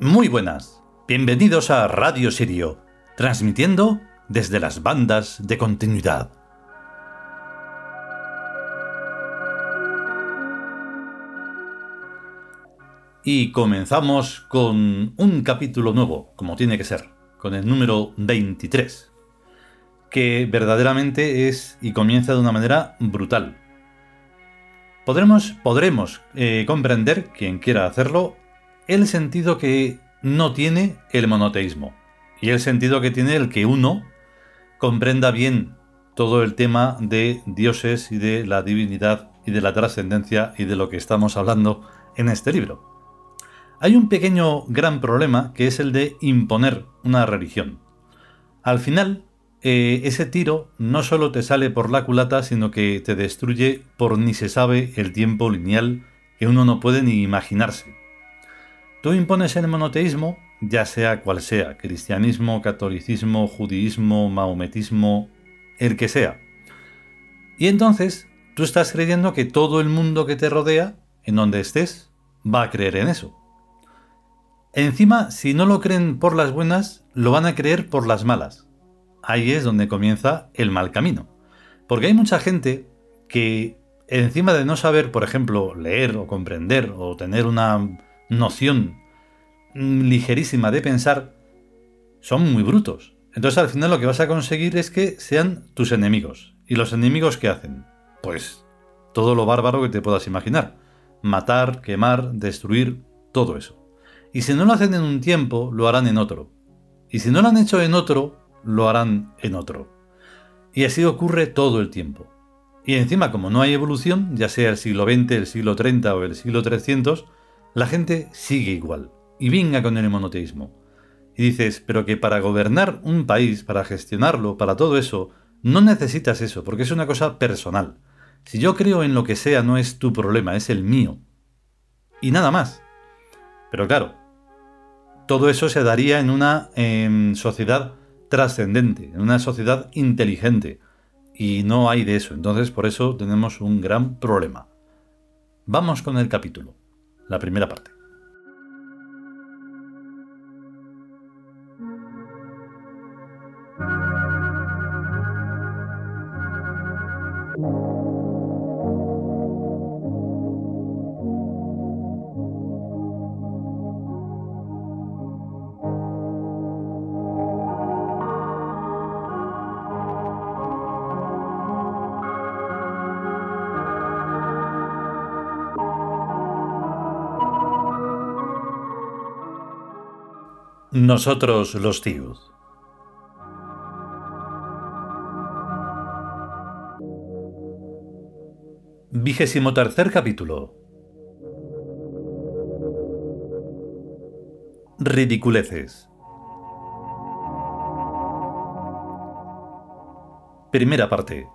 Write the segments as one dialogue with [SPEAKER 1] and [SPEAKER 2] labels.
[SPEAKER 1] Muy buenas, bienvenidos a Radio Sirio, transmitiendo desde las bandas de continuidad. Y comenzamos con un capítulo nuevo, como tiene que ser, con el número 23, que verdaderamente es y comienza de una manera brutal. Podremos, podremos eh, comprender, quien quiera hacerlo, el sentido que no tiene el monoteísmo y el sentido que tiene el que uno comprenda bien todo el tema de dioses y de la divinidad y de la trascendencia y de lo que estamos hablando en este libro. Hay un pequeño gran problema que es el de imponer una religión. Al final, eh, ese tiro no solo te sale por la culata, sino que te destruye por ni se sabe el tiempo lineal que uno no puede ni imaginarse. Tú impones el monoteísmo, ya sea cual sea, cristianismo, catolicismo, judaísmo, maometismo, el que sea. Y entonces tú estás creyendo que todo el mundo que te rodea, en donde estés, va a creer en eso. Encima, si no lo creen por las buenas, lo van a creer por las malas. Ahí es donde comienza el mal camino. Porque hay mucha gente que, encima de no saber, por ejemplo, leer o comprender o tener una noción ligerísima de pensar, son muy brutos. Entonces al final lo que vas a conseguir es que sean tus enemigos. ¿Y los enemigos qué hacen? Pues todo lo bárbaro que te puedas imaginar. Matar, quemar, destruir, todo eso. Y si no lo hacen en un tiempo, lo harán en otro. Y si no lo han hecho en otro, lo harán en otro. Y así ocurre todo el tiempo. Y encima, como no hay evolución, ya sea el siglo XX, el siglo 30 o el siglo 300, la gente sigue igual y venga con el monoteísmo. Y dices, pero que para gobernar un país, para gestionarlo, para todo eso, no necesitas eso, porque es una cosa personal. Si yo creo en lo que sea, no es tu problema, es el mío. Y nada más. Pero claro, todo eso se daría en una em, sociedad trascendente, en una sociedad inteligente. Y no hay de eso, entonces por eso tenemos un gran problema. Vamos con el capítulo la primera parte. Nosotros los tíos. Vigésimo tercer capítulo. Ridiculeces. Primera parte.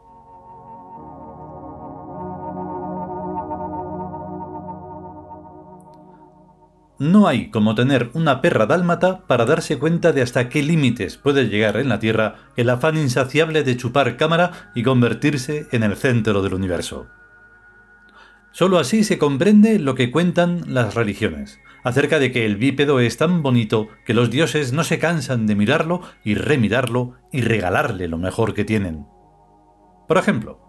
[SPEAKER 1] No hay como tener una perra dálmata para darse cuenta de hasta qué límites puede llegar en la Tierra el afán insaciable de chupar cámara y convertirse en el centro del universo. Solo así se comprende lo que cuentan las religiones, acerca de que el bípedo es tan bonito que los dioses no se cansan de mirarlo y remirarlo y regalarle lo mejor que tienen. Por ejemplo,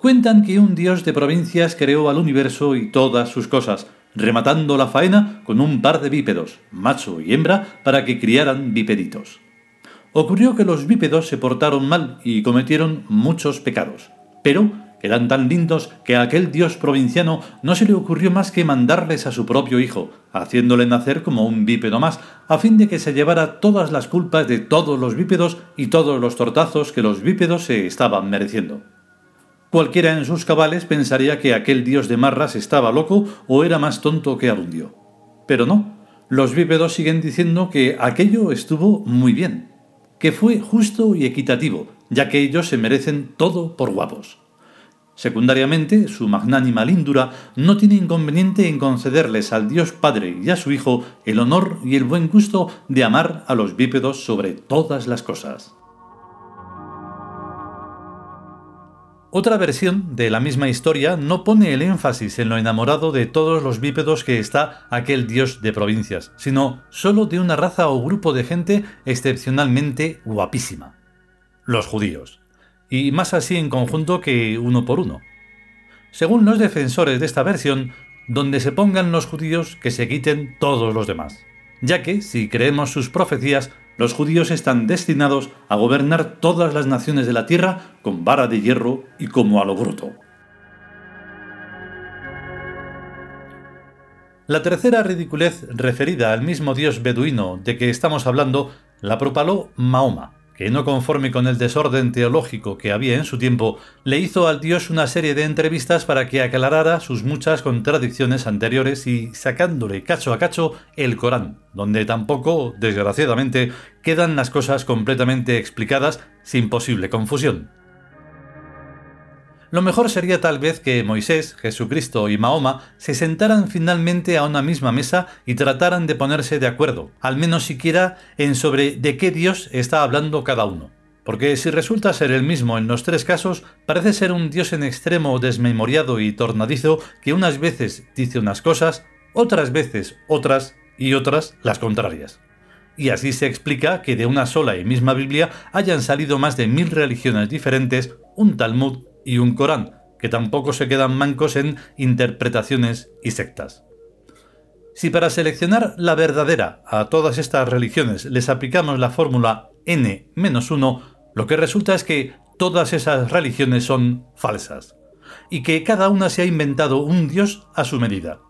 [SPEAKER 1] cuentan que un dios de provincias creó al universo y todas sus cosas, rematando la faena con un par de bípedos, macho y hembra, para que criaran bipeditos. Ocurrió que los bípedos se portaron mal y cometieron muchos pecados, pero eran tan lindos que a aquel dios provinciano no se le ocurrió más que mandarles a su propio hijo, haciéndole nacer como un bípedo más, a fin de que se llevara todas las culpas de todos los bípedos y todos los tortazos que los bípedos se estaban mereciendo. Cualquiera en sus cabales pensaría que aquel dios de marras estaba loco o era más tonto que arundio. Pero no, los bípedos siguen diciendo que aquello estuvo muy bien, que fue justo y equitativo, ya que ellos se merecen todo por guapos. Secundariamente, su magnánima lindura no tiene inconveniente en concederles al Dios Padre y a su Hijo el honor y el buen gusto de amar a los bípedos sobre todas las cosas. Otra versión de la misma historia no pone el énfasis en lo enamorado de todos los bípedos que está aquel dios de provincias, sino solo de una raza o grupo de gente excepcionalmente guapísima. Los judíos. Y más así en conjunto que uno por uno. Según los defensores de esta versión, donde se pongan los judíos que se quiten todos los demás, ya que, si creemos sus profecías, los judíos están destinados a gobernar todas las naciones de la tierra con vara de hierro y como a lo bruto. La tercera ridiculez referida al mismo dios beduino de que estamos hablando la propaló Mahoma, que no conforme con el desorden teológico que había en su tiempo, le hizo al dios una serie de entrevistas para que aclarara sus muchas contradicciones anteriores y sacándole cacho a cacho el Corán, donde tampoco, desgraciadamente, quedan las cosas completamente explicadas sin posible confusión. Lo mejor sería tal vez que Moisés, Jesucristo y Mahoma se sentaran finalmente a una misma mesa y trataran de ponerse de acuerdo, al menos siquiera en sobre de qué Dios está hablando cada uno. Porque si resulta ser el mismo en los tres casos, parece ser un Dios en extremo desmemoriado y tornadizo que unas veces dice unas cosas, otras veces otras y otras las contrarias. Y así se explica que de una sola y misma Biblia hayan salido más de mil religiones diferentes, un Talmud y un Corán, que tampoco se quedan mancos en interpretaciones y sectas. Si para seleccionar la verdadera a todas estas religiones les aplicamos la fórmula n-1, lo que resulta es que todas esas religiones son falsas, y que cada una se ha inventado un dios a su medida.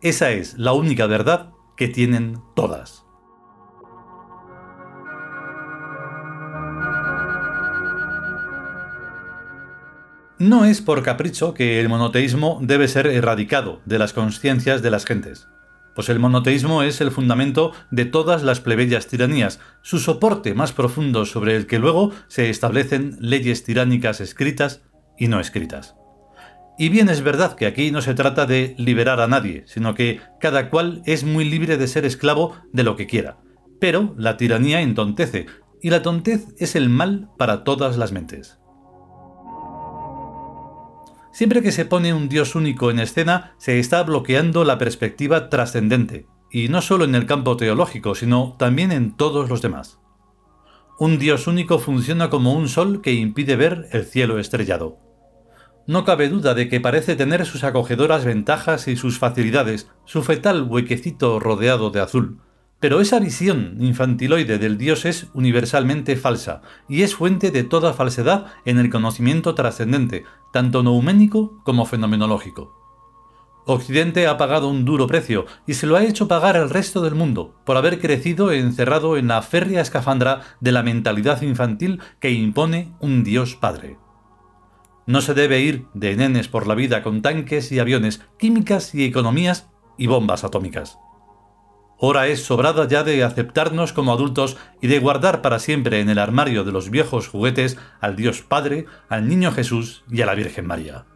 [SPEAKER 1] Esa es la única verdad que tienen todas. No es por capricho que el monoteísmo debe ser erradicado de las conciencias de las gentes, pues el monoteísmo es el fundamento de todas las plebeyas tiranías, su soporte más profundo sobre el que luego se establecen leyes tiránicas escritas y no escritas. Y bien es verdad que aquí no se trata de liberar a nadie, sino que cada cual es muy libre de ser esclavo de lo que quiera. Pero la tiranía entontece, y la tontez es el mal para todas las mentes. Siempre que se pone un Dios único en escena, se está bloqueando la perspectiva trascendente, y no solo en el campo teológico, sino también en todos los demás. Un Dios único funciona como un sol que impide ver el cielo estrellado. No cabe duda de que parece tener sus acogedoras ventajas y sus facilidades, su fetal huequecito rodeado de azul, pero esa visión infantiloide del Dios es universalmente falsa y es fuente de toda falsedad en el conocimiento trascendente, tanto nouménico como fenomenológico. Occidente ha pagado un duro precio y se lo ha hecho pagar al resto del mundo por haber crecido encerrado en la férrea escafandra de la mentalidad infantil que impone un Dios Padre. No se debe ir de nenes por la vida con tanques y aviones, químicas y economías y bombas atómicas. Hora es sobrada ya de aceptarnos como adultos y de guardar para siempre en el armario de los viejos juguetes al Dios Padre, al Niño Jesús y a la Virgen María.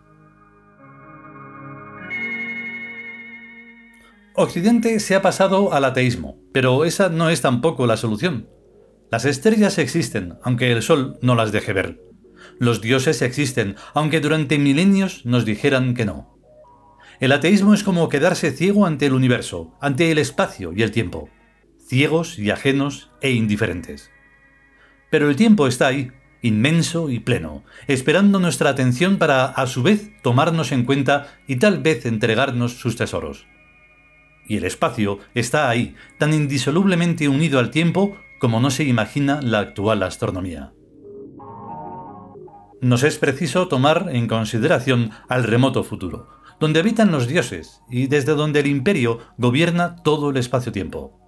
[SPEAKER 1] Occidente se ha pasado al ateísmo, pero esa no es tampoco la solución. Las estrellas existen, aunque el sol no las deje ver. Los dioses existen, aunque durante milenios nos dijeran que no. El ateísmo es como quedarse ciego ante el universo, ante el espacio y el tiempo, ciegos y ajenos e indiferentes. Pero el tiempo está ahí, inmenso y pleno, esperando nuestra atención para, a su vez, tomarnos en cuenta y tal vez entregarnos sus tesoros. Y el espacio está ahí, tan indisolublemente unido al tiempo como no se imagina la actual astronomía. Nos es preciso tomar en consideración al remoto futuro, donde habitan los dioses y desde donde el imperio gobierna todo el espacio-tiempo.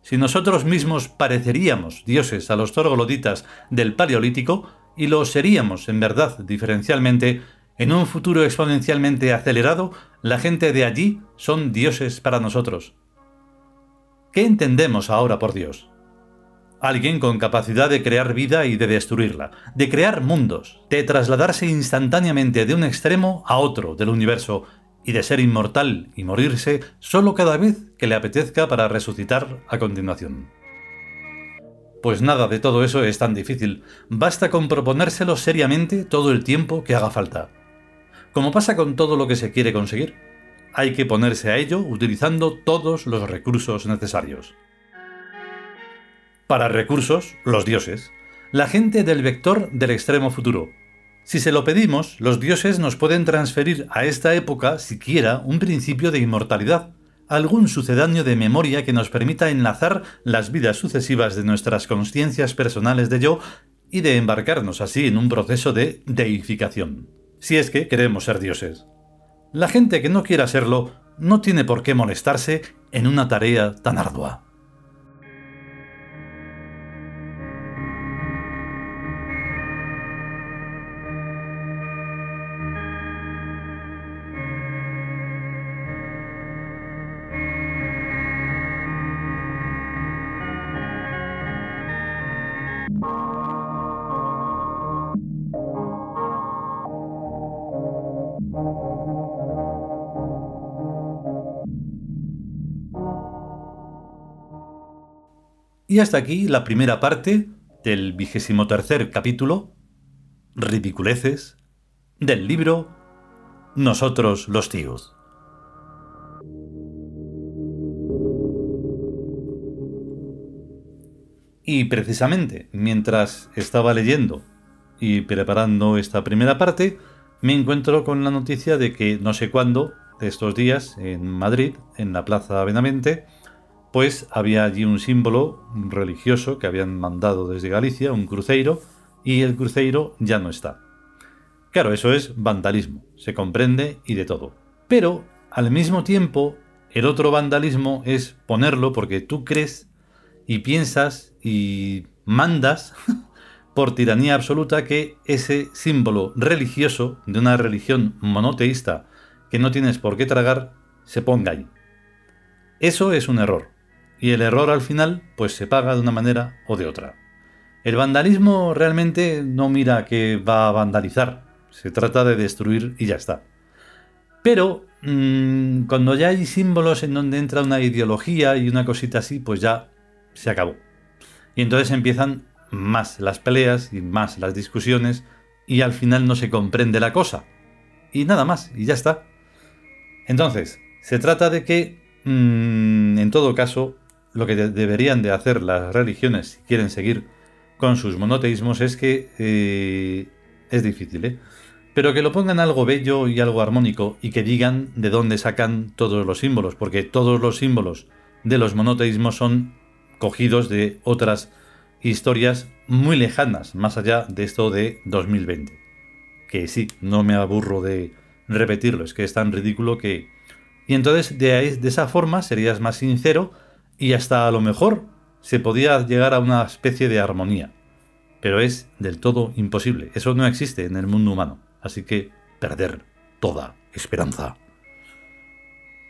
[SPEAKER 1] Si nosotros mismos pareceríamos dioses a los torgloditas del Paleolítico, y lo seríamos en verdad diferencialmente, en un futuro exponencialmente acelerado, la gente de allí son dioses para nosotros. ¿Qué entendemos ahora por Dios? Alguien con capacidad de crear vida y de destruirla, de crear mundos, de trasladarse instantáneamente de un extremo a otro del universo y de ser inmortal y morirse solo cada vez que le apetezca para resucitar a continuación. Pues nada de todo eso es tan difícil, basta con proponérselo seriamente todo el tiempo que haga falta. Como pasa con todo lo que se quiere conseguir, hay que ponerse a ello utilizando todos los recursos necesarios. Para recursos, los dioses, la gente del vector del extremo futuro. Si se lo pedimos, los dioses nos pueden transferir a esta época siquiera un principio de inmortalidad, algún sucedáneo de memoria que nos permita enlazar las vidas sucesivas de nuestras conciencias personales de yo y de embarcarnos así en un proceso de deificación, si es que queremos ser dioses. La gente que no quiera serlo no tiene por qué molestarse en una tarea tan ardua. Y hasta aquí la primera parte del vigésimo tercer capítulo, Ridiculeces, del libro Nosotros los tíos. Y precisamente mientras estaba leyendo y preparando esta primera parte, me encuentro con la noticia de que no sé cuándo de estos días en Madrid, en la Plaza Benavente, pues había allí un símbolo religioso que habían mandado desde Galicia, un cruceiro, y el cruceiro ya no está. Claro, eso es vandalismo, se comprende y de todo. Pero, al mismo tiempo, el otro vandalismo es ponerlo porque tú crees y piensas y mandas por tiranía absoluta que ese símbolo religioso de una religión monoteísta que no tienes por qué tragar se ponga ahí. Eso es un error. Y el error al final pues se paga de una manera o de otra. El vandalismo realmente no mira que va a vandalizar, se trata de destruir y ya está. Pero mmm, cuando ya hay símbolos en donde entra una ideología y una cosita así, pues ya se acabó. Y entonces empiezan más las peleas y más las discusiones y al final no se comprende la cosa. Y nada más, y ya está. Entonces, se trata de que, mmm, en todo caso, lo que deberían de hacer las religiones si quieren seguir con sus monoteísmos es que eh, es difícil, ¿eh? Pero que lo pongan algo bello y algo armónico y que digan de dónde sacan todos los símbolos, porque todos los símbolos de los monoteísmos son cogidos de otras historias muy lejanas, más allá de esto de 2020. Que sí, no me aburro de repetirlo, es que es tan ridículo que... Y entonces de, de esa forma serías más sincero y hasta a lo mejor se podía llegar a una especie de armonía. Pero es del todo imposible, eso no existe en el mundo humano, así que perder toda esperanza.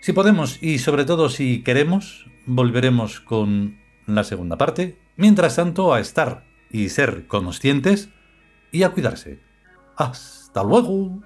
[SPEAKER 1] Si podemos y sobre todo si queremos, volveremos con la segunda parte. Mientras tanto, a estar y ser conscientes y a cuidarse. Hasta luego.